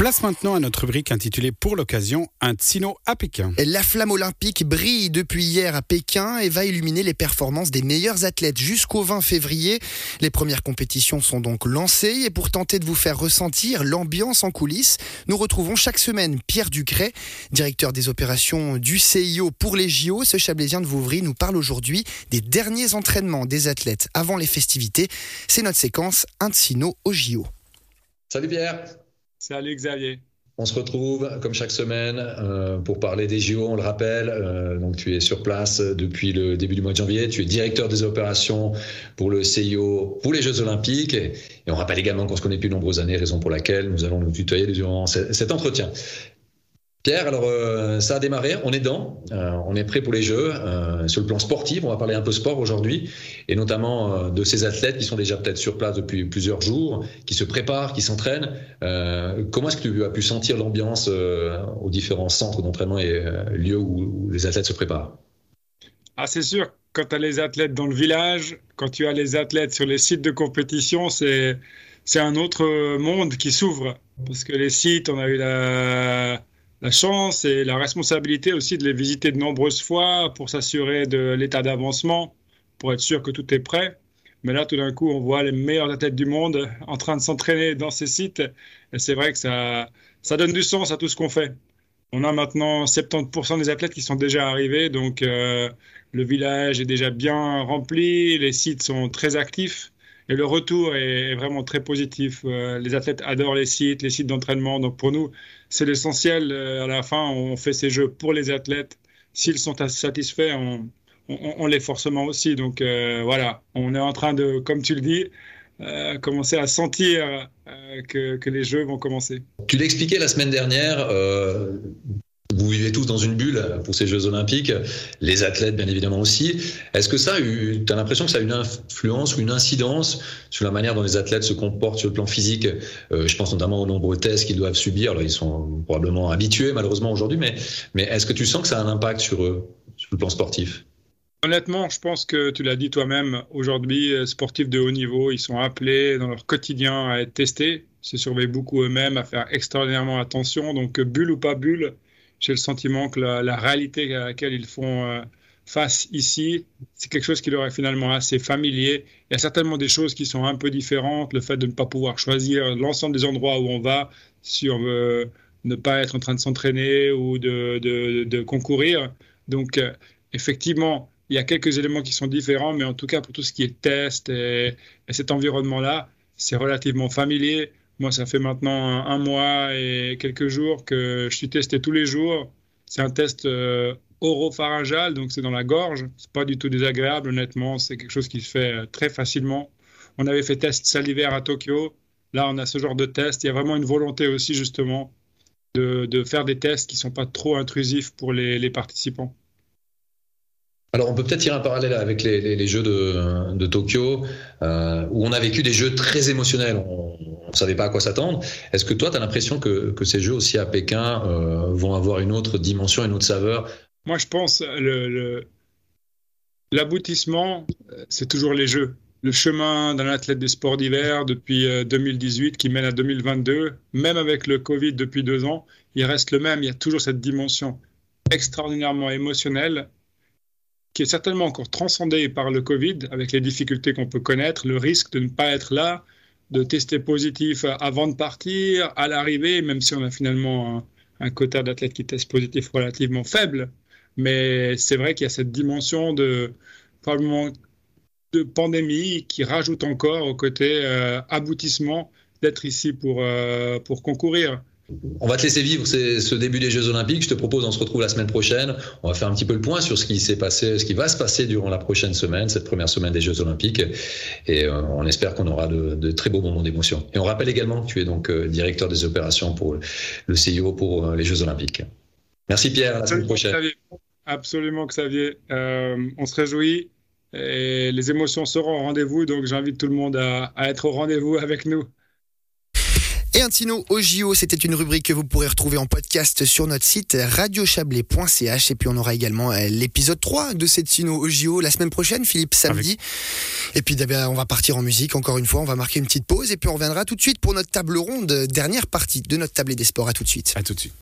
Place maintenant à notre rubrique intitulée pour l'occasion Un Tsino à Pékin. La flamme olympique brille depuis hier à Pékin et va illuminer les performances des meilleurs athlètes jusqu'au 20 février. Les premières compétitions sont donc lancées et pour tenter de vous faire ressentir l'ambiance en coulisses, nous retrouvons chaque semaine Pierre Ducret, directeur des opérations du CIO pour les JO. Ce Chablaisien de Vouvry nous parle aujourd'hui des derniers entraînements des athlètes avant les festivités. C'est notre séquence Un Tsino au JO. Salut Pierre Salut Xavier. On se retrouve comme chaque semaine euh, pour parler des JO, on le rappelle. Euh, donc tu es sur place depuis le début du mois de janvier. Tu es directeur des opérations pour le CIO pour les Jeux Olympiques. Et, on rappelle également qu'on se connaît depuis de nombreuses années, raison pour laquelle nous allons nous tutoyer durant cet entretien. Pierre, alors euh, ça a démarré, on est dedans, euh, on est prêt pour les Jeux. Euh, sur le plan sportif, on va parler un peu sport aujourd'hui, et notamment de ces athlètes qui sont déjà peut-être sur place depuis plusieurs jours, qui se préparent, qui s'entraînent. comment est-ce que tu as pu sentir l'ambiance aux différents centres d'entraînement et lieux où, les athlètes se préparent? Ah, C'est sûr, quand tu as les athlètes dans le village, quand tu as les athlètes sur les sites de compétition, c'est un autre monde qui s'ouvre. Parce que les sites, on a eu la la chance et la responsabilité aussi de les visiter de nombreuses fois pour s'assurer de l'état d'avancement, pour être sûr que tout est prêt. Mais là, tout d'un coup, on voit les meilleurs athlètes du monde en train de s'entraîner dans ces sites. Et c'est vrai que ça, ça donne du sens à tout ce qu'on fait. On a maintenant 70% des athlètes qui sont déjà arrivés, donc euh, le village est déjà bien rempli, les sites sont très actifs. Et le retour est, vraiment très positif. Euh, les athlètes adorent les sites, les sites d'entraînement. Donc pour nous, c'est l'essentiel. Euh, à la fin, on fait ces jeux pour les athlètes. S'ils sont satisfaits, on, on, l'est forcément aussi. Donc euh, voilà, on est en train de, comme tu le dis, commencer à sentir que, les jeux vont commencer. Tu l'expliquais la semaine dernière, vous vivez tous dans une bulle pour ces Jeux Olympiques, les athlètes bien évidemment aussi. Est-ce que ça tu as l'impression que ça a une influence ou une incidence sur la manière dont les athlètes se comportent sur le plan physique? Euh, Je pense notamment aux nombreux tests qu'ils doivent subir. Alors, ils sont probablement habitués malheureusement aujourd'hui, mais, mais est-ce que tu sens que ça a un impact sur eux, sur le plan sportif? Honnêtement, je pense que tu l'as dit toi-même, aujourd'hui, euh, sportifs de haut niveau, ils sont appelés dans leur quotidien à être testés, se surveillent beaucoup eux-mêmes, à faire extraordinairement attention. Donc, bulle ou pas bulle, j'ai le sentiment que la, réalité à laquelle ils font euh, face ici, c'est quelque chose qui leur est finalement assez familier. Il y a certainement des choses qui sont un peu différentes, le fait de ne pas pouvoir choisir l'ensemble des endroits où on va, si on veut ne pas être en train de s'entraîner ou de, de, concourir. Donc, euh, effectivement, il y a quelques éléments qui sont différents, mais en tout cas, pour tout ce qui est test et cet environnement-là, c'est relativement familier. Moi, ça fait maintenant un, mois et quelques jours que je suis testé tous les jours. C'est un test euh, oropharyngal, donc c'est dans la gorge. C'est pas du tout désagréable, honnêtement. C'est quelque chose qui se fait euh, très facilement. On avait fait test salivaire à Tokyo. Là, on a ce genre de test. Il y a vraiment une volonté aussi, justement, de, faire des tests qui ne sont pas trop intrusifs pour les participants. Alors, on peut peut-être tirer un parallèle avec les, Jeux de, Tokyo, euh, où on a vécu des jeux très émotionnels. On ne savait pas à quoi s'attendre. Est-ce que toi, tu as l'impression que, ces jeux aussi à Pékin euh, vont avoir une autre dimension, une autre saveur? Moi, je pense l'aboutissement, c'est toujours les Jeux. Le chemin d'un athlète des sports d'hiver depuis 2018 euh, qui mène à 2022, même avec le Covid depuis deux ans, il reste le même. Il y a toujours cette dimension extraordinairement émotionnelle qui est certainement encore transcendé par le Covid, avec les difficultés qu'on peut connaître, le risque de ne pas être là, de tester positif avant de partir, à l'arrivée, même si on a finalement un, quota d'athlètes qui testent positif relativement faible. Mais c'est vrai qu'il y a cette dimension de probablement de pandémie qui rajoute encore au côté euh, aboutissement d'être ici pour, euh, pour concourir. On va te laisser vivre ce début des Jeux Olympiques. Je te propose, on se retrouve la semaine prochaine. On va faire un petit peu le point sur ce qui s'est passé, ce qui va se passer durant la prochaine semaine, cette première semaine des Jeux Olympiques. Et euh, on espère qu'on aura de, très beaux moments d'émotion. Et on rappelle également que tu es donc euh, directeur des opérations pour le CIO pour euh, les Jeux Olympiques. Merci Pierre, à la semaine prochaine. Absolument, Xavier. on se réjouit et les émotions seront au rendez-vous. Donc j'invite tout le monde à être au rendez-vous avec nous. Et un Tino au JO, c'était une rubrique que vous pourrez retrouver en podcast sur notre site radiochablais.ch. Et puis on aura également euh, l'épisode 3 de cette Tino au JO la semaine prochaine, Philippe, samedi. Et puis on va partir en musique encore une fois, on va marquer une petite pause et puis on reviendra tout de suite pour notre table ronde, dernière partie de notre table des sports. À tout de suite. À tout de suite.